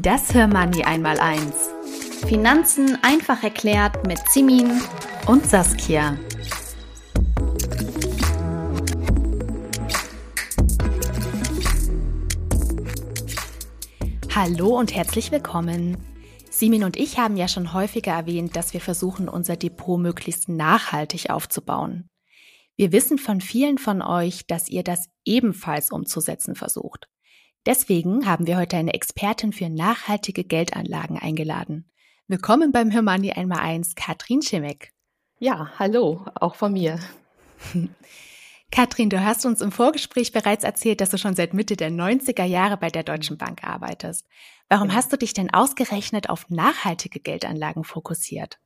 Das Hörmoney einmal eins. Finanzen einfach erklärt mit Simin und Saskia. Hallo und herzlich willkommen. Simin und ich haben ja schon häufiger erwähnt, dass wir versuchen, unser Depot möglichst nachhaltig aufzubauen. Wir wissen von vielen von euch, dass ihr das ebenfalls umzusetzen versucht. Deswegen haben wir heute eine Expertin für nachhaltige Geldanlagen eingeladen. Willkommen beim Hörmani einmal eins, Katrin Schimek. Ja, hallo, auch von mir. Katrin, du hast uns im Vorgespräch bereits erzählt, dass du schon seit Mitte der 90er Jahre bei der Deutschen Bank arbeitest. Warum ja. hast du dich denn ausgerechnet auf nachhaltige Geldanlagen fokussiert?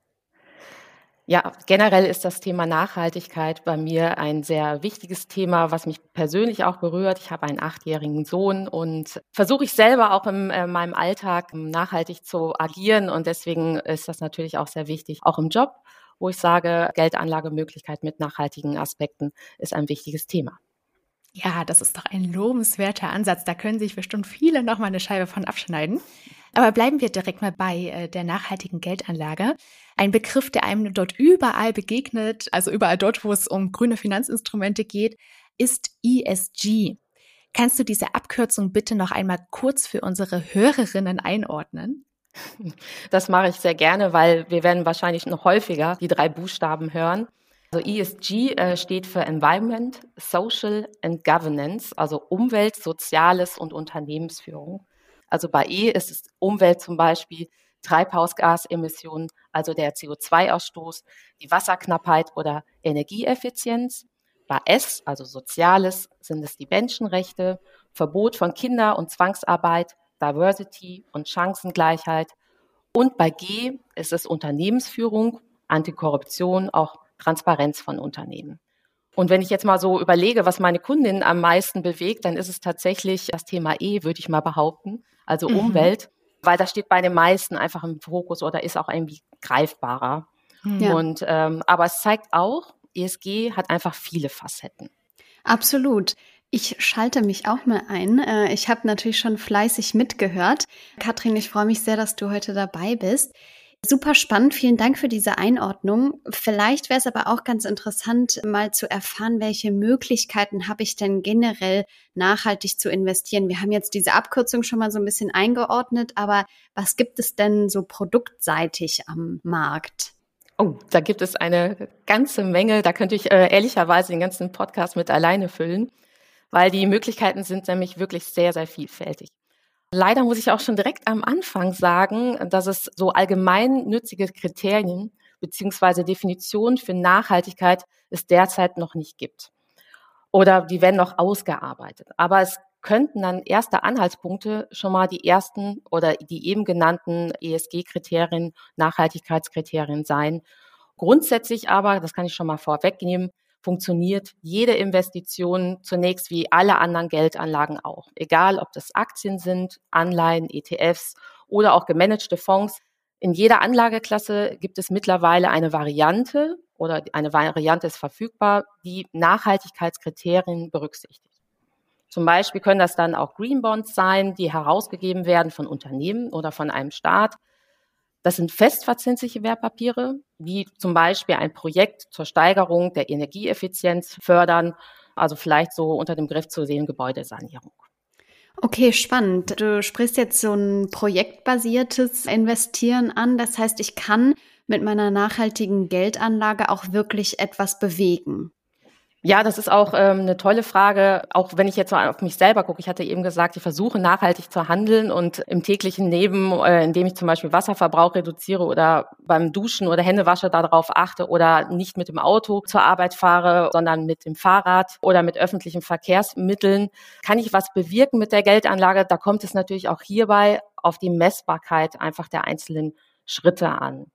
Ja, generell ist das Thema Nachhaltigkeit bei mir ein sehr wichtiges Thema, was mich persönlich auch berührt. Ich habe einen achtjährigen Sohn und versuche ich selber auch in äh, meinem Alltag nachhaltig zu agieren. Und deswegen ist das natürlich auch sehr wichtig, auch im Job, wo ich sage, Geldanlagemöglichkeit mit nachhaltigen Aspekten ist ein wichtiges Thema. Ja, das ist doch ein lobenswerter Ansatz. Da können sich bestimmt viele noch mal eine Scheibe von abschneiden. Aber bleiben wir direkt mal bei äh, der nachhaltigen Geldanlage. Ein Begriff, der einem dort überall begegnet, also überall dort, wo es um grüne Finanzinstrumente geht, ist ESG. Kannst du diese Abkürzung bitte noch einmal kurz für unsere Hörerinnen einordnen? Das mache ich sehr gerne, weil wir werden wahrscheinlich noch häufiger die drei Buchstaben hören. Also ESG äh, steht für Environment, Social and Governance, also Umwelt, Soziales und Unternehmensführung. Also bei E ist es Umwelt zum Beispiel, Treibhausgasemissionen, also der CO2-Ausstoß, die Wasserknappheit oder Energieeffizienz. Bei S, also Soziales, sind es die Menschenrechte, Verbot von Kinder- und Zwangsarbeit, Diversity und Chancengleichheit. Und bei G ist es Unternehmensführung, Antikorruption, auch Transparenz von Unternehmen. Und wenn ich jetzt mal so überlege, was meine Kundin am meisten bewegt, dann ist es tatsächlich das Thema E, würde ich mal behaupten, also mhm. Umwelt, weil das steht bei den meisten einfach im Fokus oder ist auch irgendwie greifbarer. Ja. Und ähm, aber es zeigt auch, ESG hat einfach viele Facetten. Absolut. Ich schalte mich auch mal ein. Äh, ich habe natürlich schon fleißig mitgehört. Katrin, ich freue mich sehr, dass du heute dabei bist. Super spannend. Vielen Dank für diese Einordnung. Vielleicht wäre es aber auch ganz interessant, mal zu erfahren, welche Möglichkeiten habe ich denn generell nachhaltig zu investieren. Wir haben jetzt diese Abkürzung schon mal so ein bisschen eingeordnet, aber was gibt es denn so produktseitig am Markt? Oh, da gibt es eine ganze Menge. Da könnte ich äh, ehrlicherweise den ganzen Podcast mit alleine füllen, weil die Möglichkeiten sind nämlich wirklich sehr, sehr vielfältig. Leider muss ich auch schon direkt am Anfang sagen, dass es so allgemein nützige Kriterien beziehungsweise Definitionen für Nachhaltigkeit es derzeit noch nicht gibt. Oder die werden noch ausgearbeitet. Aber es könnten dann erste Anhaltspunkte schon mal die ersten oder die eben genannten ESG-Kriterien, Nachhaltigkeitskriterien sein. Grundsätzlich aber, das kann ich schon mal vorwegnehmen, funktioniert jede Investition zunächst wie alle anderen Geldanlagen auch. Egal, ob das Aktien sind, Anleihen, ETFs oder auch gemanagte Fonds. In jeder Anlageklasse gibt es mittlerweile eine Variante oder eine Variante ist verfügbar, die Nachhaltigkeitskriterien berücksichtigt. Zum Beispiel können das dann auch Green Bonds sein, die herausgegeben werden von Unternehmen oder von einem Staat das sind festverzinsliche Wertpapiere, wie zum Beispiel ein Projekt zur Steigerung der Energieeffizienz fördern, also vielleicht so unter dem Griff zu sehen Gebäudesanierung. Okay, spannend. Du sprichst jetzt so ein projektbasiertes Investieren an. Das heißt, ich kann mit meiner nachhaltigen Geldanlage auch wirklich etwas bewegen. Ja, das ist auch ähm, eine tolle Frage. Auch wenn ich jetzt mal auf mich selber gucke, ich hatte eben gesagt, ich versuche nachhaltig zu handeln und im täglichen Leben, äh, indem ich zum Beispiel Wasserverbrauch reduziere oder beim Duschen oder Händewasche darauf achte oder nicht mit dem Auto zur Arbeit fahre, sondern mit dem Fahrrad oder mit öffentlichen Verkehrsmitteln, kann ich was bewirken mit der Geldanlage. Da kommt es natürlich auch hierbei auf die Messbarkeit einfach der einzelnen Schritte an.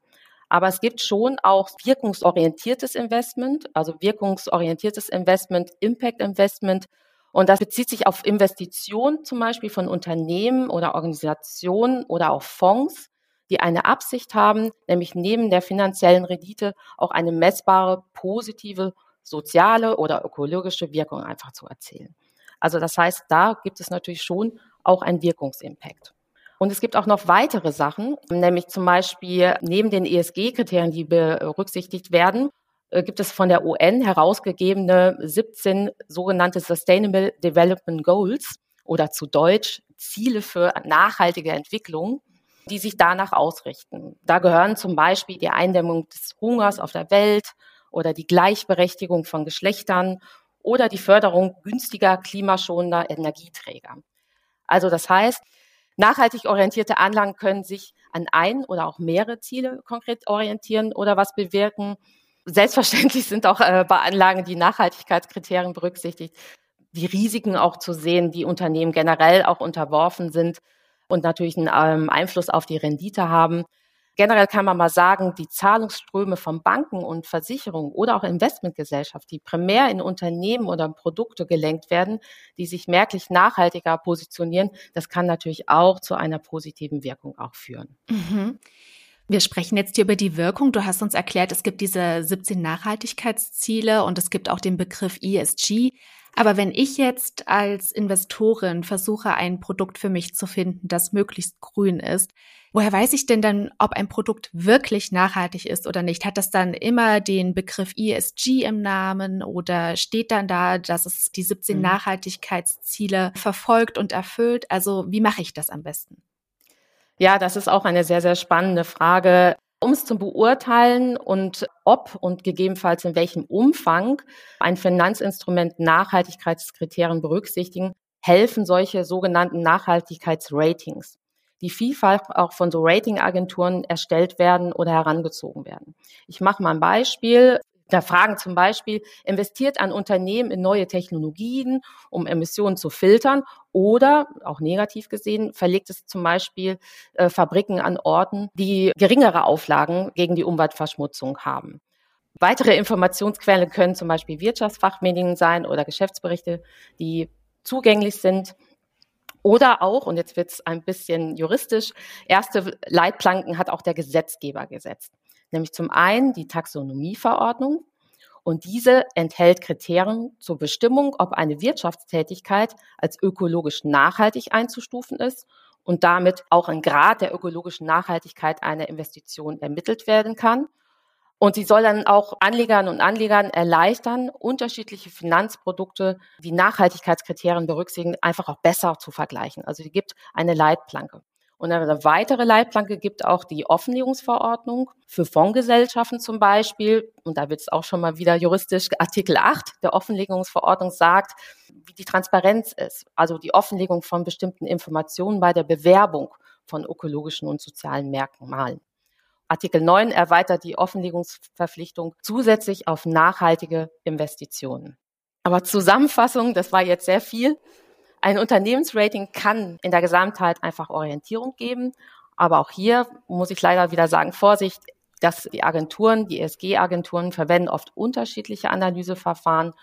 Aber es gibt schon auch wirkungsorientiertes Investment, also wirkungsorientiertes Investment, Impact Investment. Und das bezieht sich auf Investitionen zum Beispiel von Unternehmen oder Organisationen oder auch Fonds, die eine Absicht haben, nämlich neben der finanziellen Rendite auch eine messbare, positive, soziale oder ökologische Wirkung einfach zu erzielen. Also das heißt, da gibt es natürlich schon auch einen Wirkungsimpact. Und es gibt auch noch weitere Sachen, nämlich zum Beispiel neben den ESG-Kriterien, die berücksichtigt werden, äh, gibt es von der UN herausgegebene 17 sogenannte Sustainable Development Goals oder zu Deutsch Ziele für nachhaltige Entwicklung, die sich danach ausrichten. Da gehören zum Beispiel die Eindämmung des Hungers auf der Welt oder die Gleichberechtigung von Geschlechtern oder die Förderung günstiger klimaschonender Energieträger. Also das heißt, Nachhaltig orientierte Anlagen können sich an ein oder auch mehrere Ziele konkret orientieren oder was bewirken. Selbstverständlich sind auch äh, bei Anlagen die Nachhaltigkeitskriterien berücksichtigt, die Risiken auch zu sehen, die Unternehmen generell auch unterworfen sind und natürlich einen ähm, Einfluss auf die Rendite haben. Generell kann man mal sagen, die Zahlungsströme von Banken und Versicherungen oder auch Investmentgesellschaften, die primär in Unternehmen oder Produkte gelenkt werden, die sich merklich nachhaltiger positionieren, das kann natürlich auch zu einer positiven Wirkung auch führen. Mhm. Wir sprechen jetzt hier über die Wirkung. Du hast uns erklärt, es gibt diese 17 Nachhaltigkeitsziele und es gibt auch den Begriff ESG. Aber wenn ich jetzt als Investorin versuche, ein Produkt für mich zu finden, das möglichst grün ist, woher weiß ich denn dann, ob ein Produkt wirklich nachhaltig ist oder nicht? Hat das dann immer den Begriff ESG im Namen oder steht dann da, dass es die 17 mhm. Nachhaltigkeitsziele verfolgt und erfüllt? Also wie mache ich das am besten? Ja, das ist auch eine sehr, sehr spannende Frage. Um es zu beurteilen und ob und gegebenenfalls in welchem Umfang ein Finanzinstrument Nachhaltigkeitskriterien berücksichtigen, helfen solche sogenannten Nachhaltigkeitsratings, die vielfach auch von so Ratingagenturen erstellt werden oder herangezogen werden. Ich mache mal ein Beispiel. Da fragen zum Beispiel, investiert ein Unternehmen in neue Technologien, um Emissionen zu filtern oder, auch negativ gesehen, verlegt es zum Beispiel äh, Fabriken an Orten, die geringere Auflagen gegen die Umweltverschmutzung haben. Weitere Informationsquellen können zum Beispiel Wirtschaftsfachmedien sein oder Geschäftsberichte, die zugänglich sind. Oder auch, und jetzt wird es ein bisschen juristisch, erste Leitplanken hat auch der Gesetzgeber gesetzt nämlich zum einen die Taxonomieverordnung und diese enthält Kriterien zur Bestimmung, ob eine Wirtschaftstätigkeit als ökologisch nachhaltig einzustufen ist und damit auch ein Grad der ökologischen Nachhaltigkeit einer Investition ermittelt werden kann. Und sie soll dann auch Anlegern und Anlegern erleichtern, unterschiedliche Finanzprodukte, die Nachhaltigkeitskriterien berücksichtigen, einfach auch besser zu vergleichen. Also sie gibt eine Leitplanke. Und eine weitere Leitplanke gibt auch die Offenlegungsverordnung für Fondsgesellschaften zum Beispiel. Und da wird es auch schon mal wieder juristisch. Artikel 8 der Offenlegungsverordnung sagt, wie die Transparenz ist. Also die Offenlegung von bestimmten Informationen bei der Bewerbung von ökologischen und sozialen Merkmalen. Artikel 9 erweitert die Offenlegungsverpflichtung zusätzlich auf nachhaltige Investitionen. Aber Zusammenfassung, das war jetzt sehr viel. Ein Unternehmensrating kann in der Gesamtheit einfach Orientierung geben. Aber auch hier muss ich leider wieder sagen, Vorsicht, dass die Agenturen, die ESG-Agenturen verwenden oft unterschiedliche Analyseverfahren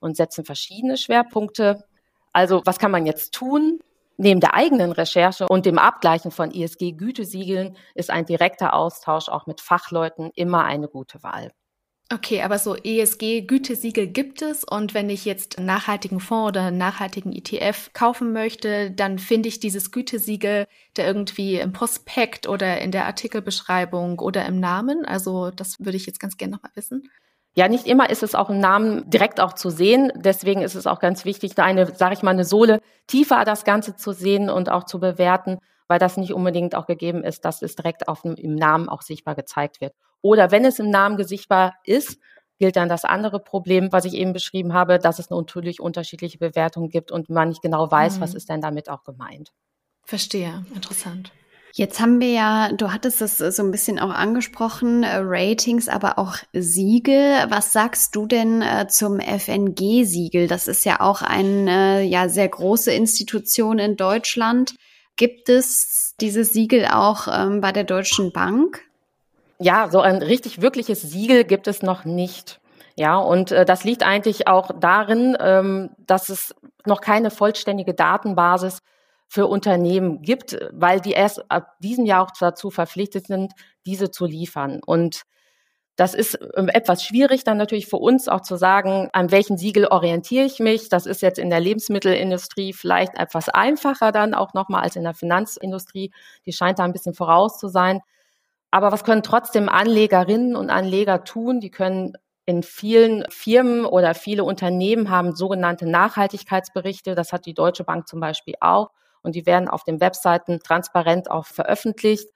und setzen verschiedene Schwerpunkte. Also was kann man jetzt tun? Neben der eigenen Recherche und dem Abgleichen von ESG-Gütesiegeln ist ein direkter Austausch auch mit Fachleuten immer eine gute Wahl. Okay, aber so ESG-Gütesiegel gibt es und wenn ich jetzt einen nachhaltigen Fonds oder einen nachhaltigen ETF kaufen möchte, dann finde ich dieses Gütesiegel da irgendwie im Prospekt oder in der Artikelbeschreibung oder im Namen. Also das würde ich jetzt ganz gerne nochmal wissen. Ja, nicht immer ist es auch im Namen direkt auch zu sehen. Deswegen ist es auch ganz wichtig, da eine, sage ich mal, eine Sohle tiefer das Ganze zu sehen und auch zu bewerten, weil das nicht unbedingt auch gegeben ist, dass es direkt auf dem, im Namen auch sichtbar gezeigt wird. Oder wenn es im Namen sichtbar ist, gilt dann das andere Problem, was ich eben beschrieben habe, dass es natürlich unterschiedliche Bewertungen gibt und man nicht genau weiß, mhm. was ist denn damit auch gemeint. Verstehe, interessant. Jetzt haben wir ja, du hattest es so ein bisschen auch angesprochen, äh, Ratings, aber auch Siegel. Was sagst du denn äh, zum FNG-Siegel? Das ist ja auch eine äh, ja sehr große Institution in Deutschland. Gibt es dieses Siegel auch ähm, bei der Deutschen Bank? Ja, so ein richtig wirkliches Siegel gibt es noch nicht. Ja, und äh, das liegt eigentlich auch darin, ähm, dass es noch keine vollständige Datenbasis für Unternehmen gibt, weil die erst ab diesem Jahr auch dazu verpflichtet sind, diese zu liefern. Und das ist ähm, etwas schwierig dann natürlich für uns auch zu sagen, an welchen Siegel orientiere ich mich. Das ist jetzt in der Lebensmittelindustrie vielleicht etwas einfacher dann auch nochmal als in der Finanzindustrie. Die scheint da ein bisschen voraus zu sein. Aber was können trotzdem Anlegerinnen und Anleger tun? Die können in vielen Firmen oder viele Unternehmen haben sogenannte Nachhaltigkeitsberichte. Das hat die Deutsche Bank zum Beispiel auch und die werden auf den Webseiten transparent auch veröffentlicht.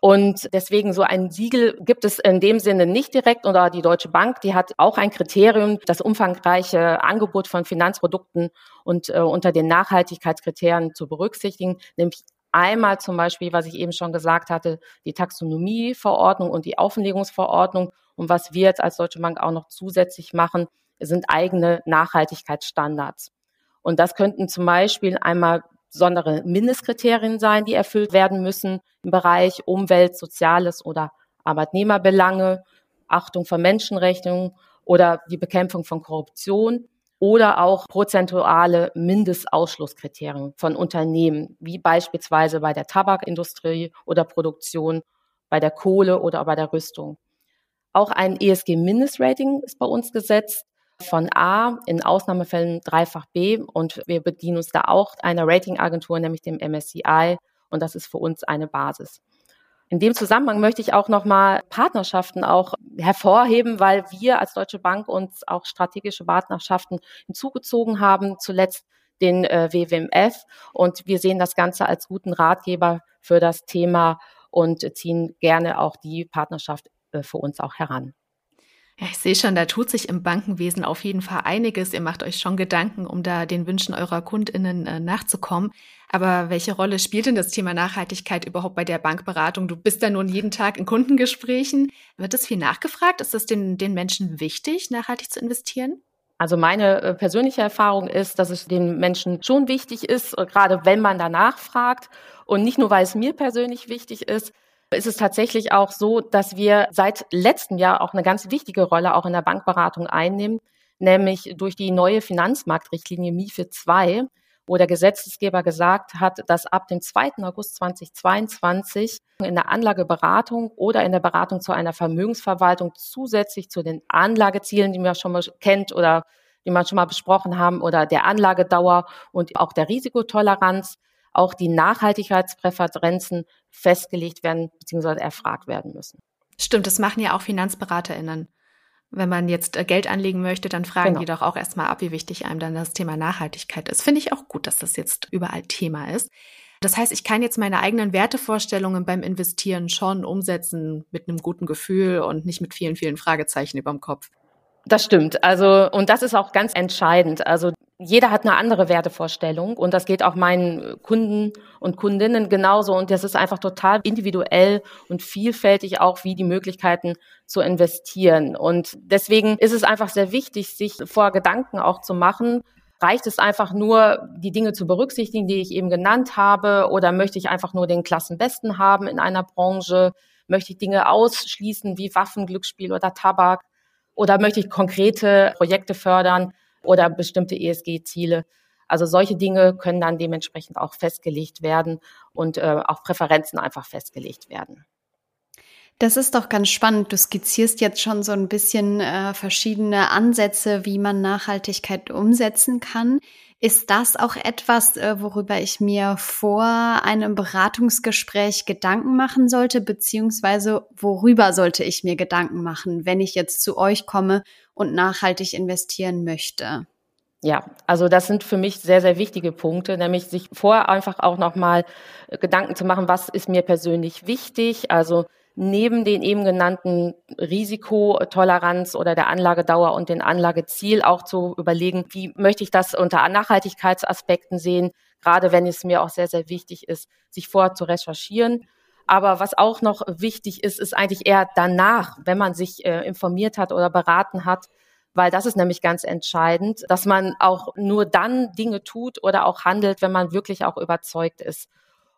Und deswegen so ein Siegel gibt es in dem Sinne nicht direkt. Oder die Deutsche Bank, die hat auch ein Kriterium, das umfangreiche Angebot von Finanzprodukten und äh, unter den Nachhaltigkeitskriterien zu berücksichtigen, nämlich einmal zum Beispiel, was ich eben schon gesagt hatte, die Taxonomieverordnung und die Offenlegungsverordnung. Und was wir jetzt als Deutsche Bank auch noch zusätzlich machen, sind eigene Nachhaltigkeitsstandards. Und das könnten zum Beispiel einmal besondere Mindestkriterien sein, die erfüllt werden müssen im Bereich Umwelt, Soziales oder Arbeitnehmerbelange, Achtung von Menschenrechten oder die Bekämpfung von Korruption oder auch prozentuale Mindestausschlusskriterien von Unternehmen, wie beispielsweise bei der Tabakindustrie oder Produktion, bei der Kohle oder bei der Rüstung. Auch ein ESG-Mindestrating ist bei uns gesetzt von A, in Ausnahmefällen dreifach B und wir bedienen uns da auch einer Ratingagentur, nämlich dem MSCI und das ist für uns eine Basis. In dem Zusammenhang möchte ich auch nochmal Partnerschaften auch hervorheben, weil wir als Deutsche Bank uns auch strategische Partnerschaften hinzugezogen haben, zuletzt den äh, WWMF und wir sehen das Ganze als guten Ratgeber für das Thema und ziehen gerne auch die Partnerschaft äh, für uns auch heran. Ja, ich sehe schon, da tut sich im Bankenwesen auf jeden Fall einiges. Ihr macht euch schon Gedanken, um da den Wünschen eurer KundInnen äh, nachzukommen. Aber welche Rolle spielt denn das Thema Nachhaltigkeit überhaupt bei der Bankberatung? Du bist da nun jeden Tag in Kundengesprächen. Wird das viel nachgefragt? Ist das den, den Menschen wichtig, nachhaltig zu investieren? Also meine äh, persönliche Erfahrung ist, dass es den Menschen schon wichtig ist, äh, gerade wenn man danach fragt. Und nicht nur, weil es mir persönlich wichtig ist, ist es tatsächlich auch so, dass wir seit letztem Jahr auch eine ganz wichtige Rolle auch in der Bankberatung einnehmen, nämlich durch die neue Finanzmarktrichtlinie MIFID II, wo der Gesetzgeber gesagt hat, dass ab dem 2. August 2022 in der Anlageberatung oder in der Beratung zu einer Vermögensverwaltung zusätzlich zu den Anlagezielen, die man schon mal kennt oder die man schon mal besprochen haben, oder der Anlagedauer und auch der Risikotoleranz, auch die Nachhaltigkeitspräferenzen festgelegt werden bzw. erfragt werden müssen. Stimmt, das machen ja auch FinanzberaterInnen. Wenn man jetzt äh, Geld anlegen möchte, dann fragen genau. die doch auch erstmal ab, wie wichtig einem dann das Thema Nachhaltigkeit ist. Finde ich auch gut, dass das jetzt überall Thema ist. Das heißt, ich kann jetzt meine eigenen Wertevorstellungen beim Investieren schon umsetzen mit einem guten Gefühl und nicht mit vielen, vielen Fragezeichen über dem Kopf. Das stimmt. Also, und das ist auch ganz entscheidend. Also, jeder hat eine andere Wertevorstellung und das geht auch meinen Kunden und Kundinnen genauso und das ist einfach total individuell und vielfältig auch, wie die Möglichkeiten zu investieren. Und deswegen ist es einfach sehr wichtig, sich vor Gedanken auch zu machen, reicht es einfach nur, die Dinge zu berücksichtigen, die ich eben genannt habe, oder möchte ich einfach nur den Klassenbesten haben in einer Branche? Möchte ich Dinge ausschließen wie Waffen, Glücksspiel oder Tabak? Oder möchte ich konkrete Projekte fördern oder bestimmte ESG-Ziele? Also solche Dinge können dann dementsprechend auch festgelegt werden und äh, auch Präferenzen einfach festgelegt werden. Das ist doch ganz spannend. Du skizzierst jetzt schon so ein bisschen äh, verschiedene Ansätze, wie man Nachhaltigkeit umsetzen kann. Ist das auch etwas, äh, worüber ich mir vor einem Beratungsgespräch Gedanken machen sollte, beziehungsweise worüber sollte ich mir Gedanken machen, wenn ich jetzt zu euch komme und nachhaltig investieren möchte? Ja, also das sind für mich sehr, sehr wichtige Punkte, nämlich sich vorher einfach auch nochmal Gedanken zu machen, was ist mir persönlich wichtig, also neben den eben genannten Risikotoleranz oder der Anlagedauer und den Anlageziel auch zu überlegen, wie möchte ich das unter Nachhaltigkeitsaspekten sehen, gerade wenn es mir auch sehr, sehr wichtig ist, sich vorher zu recherchieren. Aber was auch noch wichtig ist, ist eigentlich eher danach, wenn man sich äh, informiert hat oder beraten hat, weil das ist nämlich ganz entscheidend, dass man auch nur dann Dinge tut oder auch handelt, wenn man wirklich auch überzeugt ist.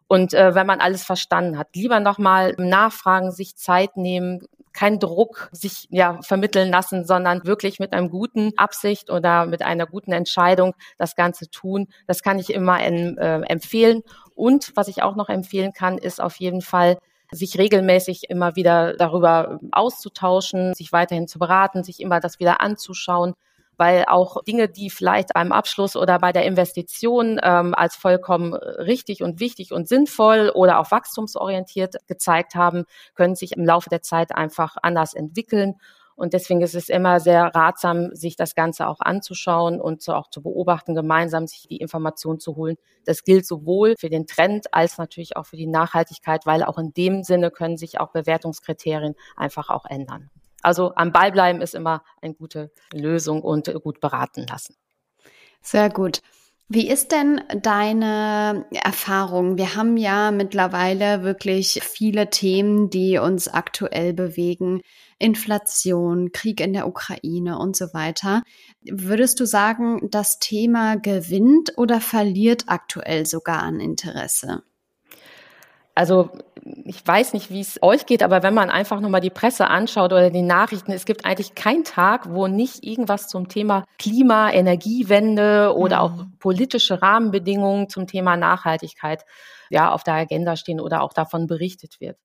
Und äh, wenn man alles verstanden hat, lieber nochmal nachfragen, sich Zeit nehmen, kein Druck sich ja vermitteln lassen, sondern wirklich mit einem guten Absicht oder mit einer guten Entscheidung das Ganze tun. Das kann ich immer in, äh, empfehlen. Und was ich auch noch empfehlen kann, ist auf jeden Fall sich regelmäßig immer wieder darüber auszutauschen, sich weiterhin zu beraten, sich immer das wieder anzuschauen, weil auch Dinge, die vielleicht beim Abschluss oder bei der Investition ähm, als vollkommen richtig und wichtig und sinnvoll oder auch wachstumsorientiert gezeigt haben, können sich im Laufe der Zeit einfach anders entwickeln. Und deswegen ist es immer sehr ratsam, sich das Ganze auch anzuschauen und so auch zu beobachten, gemeinsam sich die Information zu holen. Das gilt sowohl für den Trend als natürlich auch für die Nachhaltigkeit, weil auch in dem Sinne können sich auch Bewertungskriterien einfach auch ändern. Also am Ball bleiben ist immer eine gute Lösung und gut beraten lassen. Sehr gut. Wie ist denn deine Erfahrung? Wir haben ja mittlerweile wirklich viele Themen, die uns aktuell bewegen. Inflation, Krieg in der Ukraine und so weiter. Würdest du sagen, das Thema gewinnt oder verliert aktuell sogar an Interesse? Also ich weiß nicht, wie es euch geht, aber wenn man einfach nur mal die Presse anschaut oder die Nachrichten, es gibt eigentlich keinen Tag, wo nicht irgendwas zum Thema Klima, Energiewende oder mhm. auch politische Rahmenbedingungen zum Thema Nachhaltigkeit ja auf der Agenda stehen oder auch davon berichtet wird.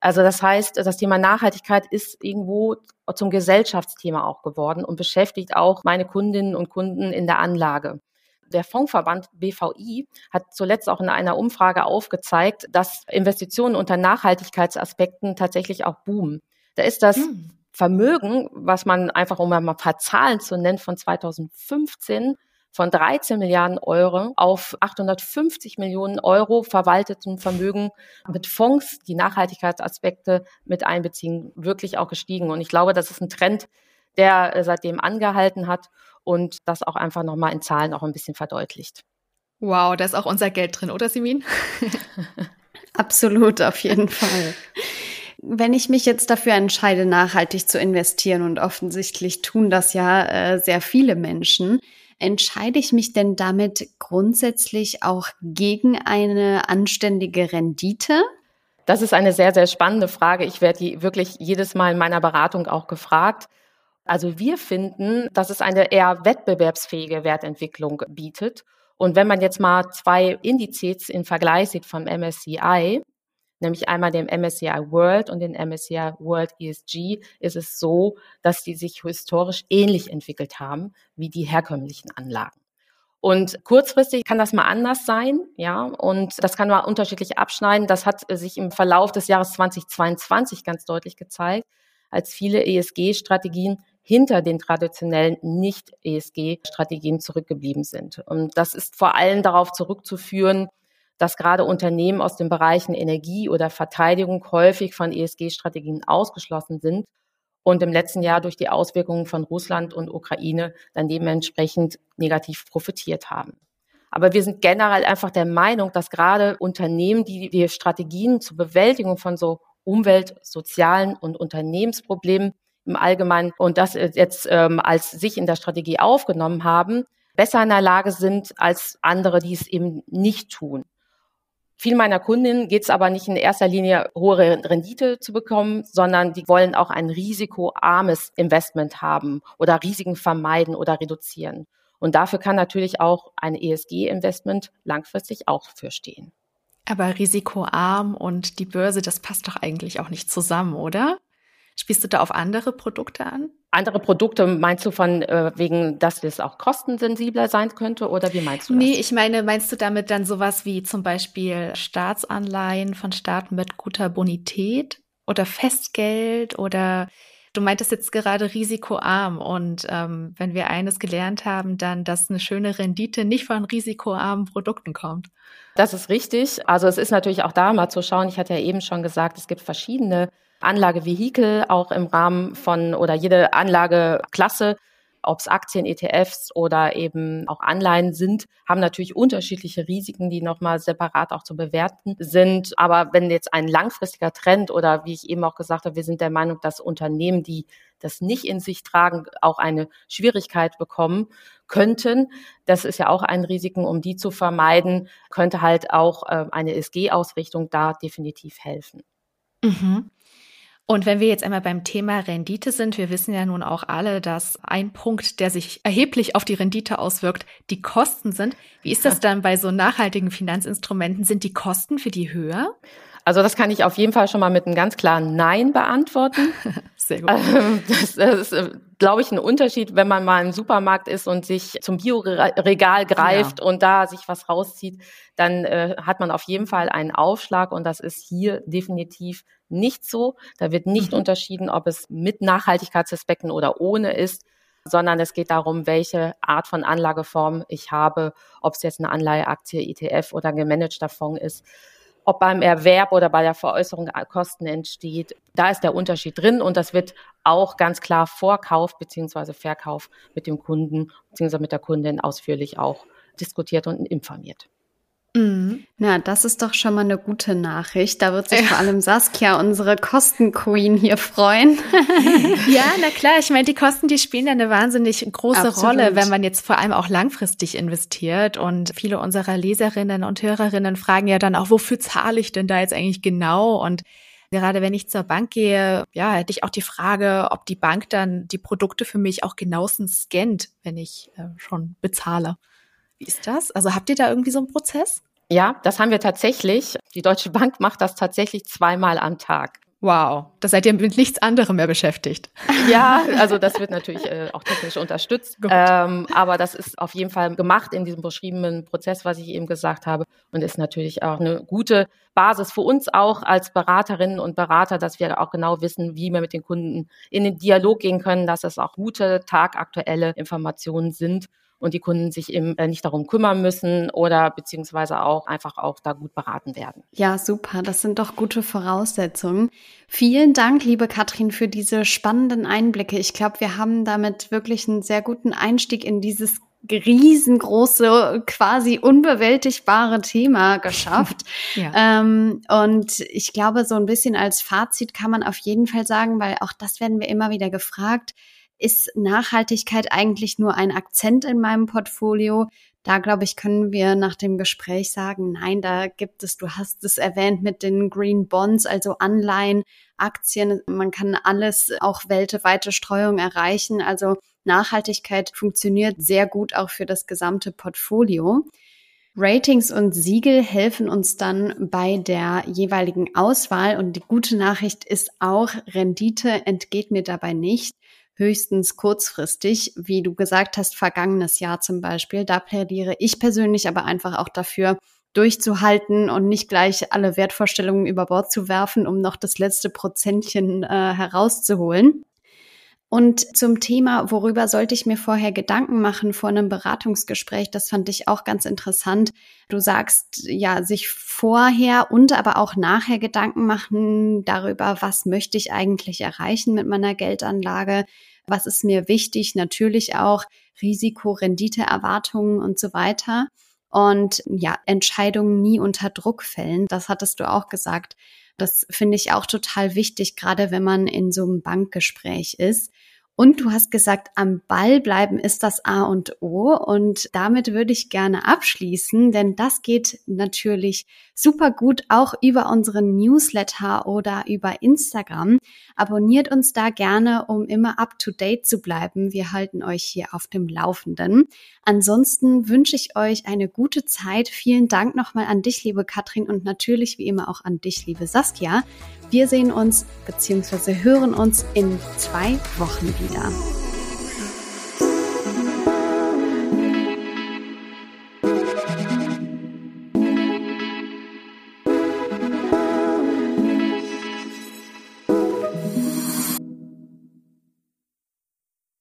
Also das heißt, das Thema Nachhaltigkeit ist irgendwo zum Gesellschaftsthema auch geworden und beschäftigt auch meine Kundinnen und Kunden in der Anlage der Fondsverband BVI hat zuletzt auch in einer Umfrage aufgezeigt, dass Investitionen unter Nachhaltigkeitsaspekten tatsächlich auch boomen. Da ist das hm. Vermögen, was man einfach, um mal ein paar Zahlen zu nennen, von 2015 von 13 Milliarden Euro auf 850 Millionen Euro verwalteten Vermögen mit Fonds, die Nachhaltigkeitsaspekte mit einbeziehen, wirklich auch gestiegen. Und ich glaube, das ist ein Trend, der äh, seitdem angehalten hat und das auch einfach nochmal in Zahlen auch ein bisschen verdeutlicht. Wow, da ist auch unser Geld drin, oder Simin? Absolut, auf jeden Fall. Wenn ich mich jetzt dafür entscheide, nachhaltig zu investieren, und offensichtlich tun das ja äh, sehr viele Menschen, entscheide ich mich denn damit grundsätzlich auch gegen eine anständige Rendite? Das ist eine sehr, sehr spannende Frage. Ich werde wirklich jedes Mal in meiner Beratung auch gefragt. Also wir finden, dass es eine eher wettbewerbsfähige Wertentwicklung bietet. Und wenn man jetzt mal zwei Indizes im Vergleich sieht vom MSCI, nämlich einmal dem MSCI World und den MSCI World ESG, ist es so, dass die sich historisch ähnlich entwickelt haben wie die herkömmlichen Anlagen. Und kurzfristig kann das mal anders sein, ja, und das kann man unterschiedlich abschneiden. Das hat sich im Verlauf des Jahres 2022 ganz deutlich gezeigt, als viele ESG-Strategien hinter den traditionellen Nicht-ESG-Strategien zurückgeblieben sind. Und das ist vor allem darauf zurückzuführen, dass gerade Unternehmen aus den Bereichen Energie oder Verteidigung häufig von ESG-Strategien ausgeschlossen sind und im letzten Jahr durch die Auswirkungen von Russland und Ukraine dann dementsprechend negativ profitiert haben. Aber wir sind generell einfach der Meinung, dass gerade Unternehmen, die die Strategien zur Bewältigung von so Umwelt-, sozialen und Unternehmensproblemen im Allgemeinen und das jetzt ähm, als sich in der Strategie aufgenommen haben, besser in der Lage sind als andere, die es eben nicht tun. Vielen meiner Kundinnen geht es aber nicht in erster Linie, hohe Rendite zu bekommen, sondern die wollen auch ein risikoarmes Investment haben oder Risiken vermeiden oder reduzieren. Und dafür kann natürlich auch ein ESG-Investment langfristig auch für stehen. Aber risikoarm und die Börse, das passt doch eigentlich auch nicht zusammen, oder? Spielst du da auf andere Produkte an? Andere Produkte meinst du von äh, wegen, dass es auch kostensensibler sein könnte oder wie meinst du das? Nee, ich meine, meinst du damit dann sowas wie zum Beispiel Staatsanleihen von Staaten mit guter Bonität oder Festgeld oder Du meintest jetzt gerade risikoarm und ähm, wenn wir eines gelernt haben, dann, dass eine schöne Rendite nicht von risikoarmen Produkten kommt. Das ist richtig. Also es ist natürlich auch da mal zu schauen. Ich hatte ja eben schon gesagt, es gibt verschiedene Anlagevehikel auch im Rahmen von oder jede Anlageklasse ob es Aktien, ETFs oder eben auch Anleihen sind, haben natürlich unterschiedliche Risiken, die nochmal separat auch zu bewerten sind. Aber wenn jetzt ein langfristiger Trend oder wie ich eben auch gesagt habe, wir sind der Meinung, dass Unternehmen, die das nicht in sich tragen, auch eine Schwierigkeit bekommen könnten. Das ist ja auch ein Risiken, um die zu vermeiden, könnte halt auch äh, eine SG-Ausrichtung da definitiv helfen. Mhm. Und wenn wir jetzt einmal beim Thema Rendite sind, wir wissen ja nun auch alle, dass ein Punkt, der sich erheblich auf die Rendite auswirkt, die Kosten sind. Wie ist das dann bei so nachhaltigen Finanzinstrumenten? Sind die Kosten für die höher? Also das kann ich auf jeden Fall schon mal mit einem ganz klaren Nein beantworten. Sehr gut. Ähm, das, ist, äh, glaube ich, ein Unterschied, wenn man mal im Supermarkt ist und sich zum Bioregal greift ja. und da sich was rauszieht, dann äh, hat man auf jeden Fall einen Aufschlag und das ist hier definitiv nicht so. Da wird nicht mhm. unterschieden, ob es mit Nachhaltigkeitsaspekten oder ohne ist, sondern es geht darum, welche Art von Anlageform ich habe, ob es jetzt eine Anleihe, Aktie, ETF oder ein gemanagter Fonds ist. Ob beim Erwerb oder bei der Veräußerung Kosten entsteht, da ist der Unterschied drin und das wird auch ganz klar Vorkauf beziehungsweise Verkauf mit dem Kunden beziehungsweise mit der Kundin ausführlich auch diskutiert und informiert. Mhm. Na, das ist doch schon mal eine gute Nachricht. Da wird sich ja. vor allem Saskia, unsere Kostenqueen, hier freuen. ja, na klar. Ich meine, die Kosten, die spielen ja eine wahnsinnig große Absolut. Rolle, wenn man jetzt vor allem auch langfristig investiert. Und viele unserer Leserinnen und Hörerinnen fragen ja dann auch, wofür zahle ich denn da jetzt eigentlich genau? Und Gerade wenn ich zur Bank gehe, ja, hätte ich auch die Frage, ob die Bank dann die Produkte für mich auch genauestens scannt, wenn ich äh, schon bezahle. Wie ist das? Also habt ihr da irgendwie so einen Prozess? Ja, das haben wir tatsächlich. Die Deutsche Bank macht das tatsächlich zweimal am Tag. Wow, da seid ihr mit nichts anderem mehr beschäftigt. Ja, also das wird natürlich äh, auch technisch unterstützt. Ähm, aber das ist auf jeden Fall gemacht in diesem beschriebenen Prozess, was ich eben gesagt habe. Und ist natürlich auch eine gute Basis für uns auch als Beraterinnen und Berater, dass wir auch genau wissen, wie wir mit den Kunden in den Dialog gehen können, dass es auch gute, tagaktuelle Informationen sind und die Kunden sich eben äh, nicht darum kümmern müssen oder beziehungsweise auch einfach auch da gut beraten werden. Ja, super. Das sind doch gute Voraussetzungen. Vielen Dank, liebe Katrin, für diese spannenden Einblicke. Ich glaube, wir haben damit wirklich einen sehr guten Einstieg in dieses riesengroße, quasi unbewältigbare Thema geschafft. ja. ähm, und ich glaube, so ein bisschen als Fazit kann man auf jeden Fall sagen, weil auch das werden wir immer wieder gefragt, ist Nachhaltigkeit eigentlich nur ein Akzent in meinem Portfolio? Da, glaube ich, können wir nach dem Gespräch sagen, nein, da gibt es, du hast es erwähnt mit den Green Bonds, also Anleihen, Aktien. Man kann alles, auch weltweite Streuung erreichen. Also Nachhaltigkeit funktioniert sehr gut auch für das gesamte Portfolio. Ratings und Siegel helfen uns dann bei der jeweiligen Auswahl und die gute Nachricht ist auch, Rendite entgeht mir dabei nicht höchstens kurzfristig, wie du gesagt hast, vergangenes Jahr zum Beispiel. Da plädiere ich persönlich aber einfach auch dafür, durchzuhalten und nicht gleich alle Wertvorstellungen über Bord zu werfen, um noch das letzte Prozentchen äh, herauszuholen. Und zum Thema, worüber sollte ich mir vorher Gedanken machen vor einem Beratungsgespräch, das fand ich auch ganz interessant. Du sagst ja, sich vorher und aber auch nachher Gedanken machen darüber, was möchte ich eigentlich erreichen mit meiner Geldanlage, was ist mir wichtig, natürlich auch Risiko, Rendite, Erwartungen und so weiter. Und ja, Entscheidungen nie unter Druck fällen, das hattest du auch gesagt. Das finde ich auch total wichtig, gerade wenn man in so einem Bankgespräch ist. Und du hast gesagt, am Ball bleiben ist das A und O. Und damit würde ich gerne abschließen, denn das geht natürlich super gut auch über unseren Newsletter oder über Instagram. Abonniert uns da gerne, um immer up to date zu bleiben. Wir halten euch hier auf dem Laufenden. Ansonsten wünsche ich euch eine gute Zeit. Vielen Dank nochmal an dich, liebe Katrin, und natürlich wie immer auch an dich, liebe Saskia. Wir sehen uns bzw. hören uns in zwei Wochen wieder.